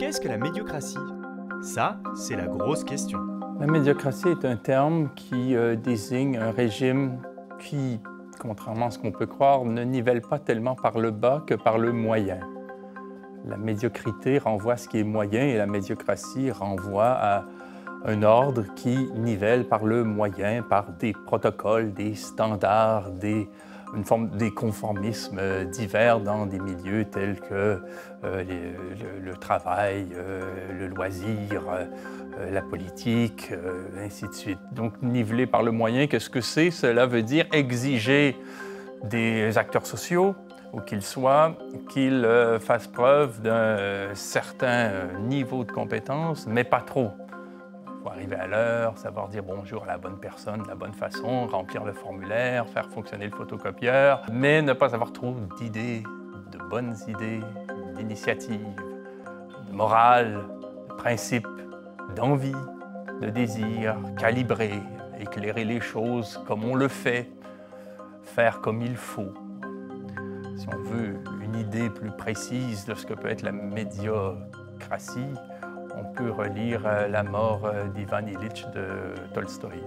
qu'est-ce que la médiocratie? Ça, c'est la grosse question. La médiocratie est un terme qui euh, désigne un régime qui, contrairement à ce qu'on peut croire, ne nivelle pas tellement par le bas que par le moyen. La médiocrité renvoie à ce qui est moyen et la médiocratie renvoie à un ordre qui nivelle par le moyen, par des protocoles, des standards, des, une forme des conformismes divers dans des milieux tels que euh, le, travail, euh, le loisir, euh, la politique, ainsi de suite. Donc nivelé par le moyen, qu'est-ce que c'est? Cela veut dire exiger des acteurs sociaux, où qu'ils soient, qu'ils fassent preuve d'un certain niveau de compétence, mais pas trop. Il faut arriver à l'heure, savoir dire bonjour à la bonne personne de la bonne façon, remplir le formulaire, faire fonctionner le photocopieur, mais ne pas avoir trop d'idées, de bonnes idées, d'initiatives, de morale, de principes, d'envie, de désir, calibrer, éclairer les choses comme on le fait, faire comme il faut. Si on veut une idée plus précise de ce que peut être la médiocratie, on peut relire euh, La mort euh, d'Ivan Ilitch de Tolstoï.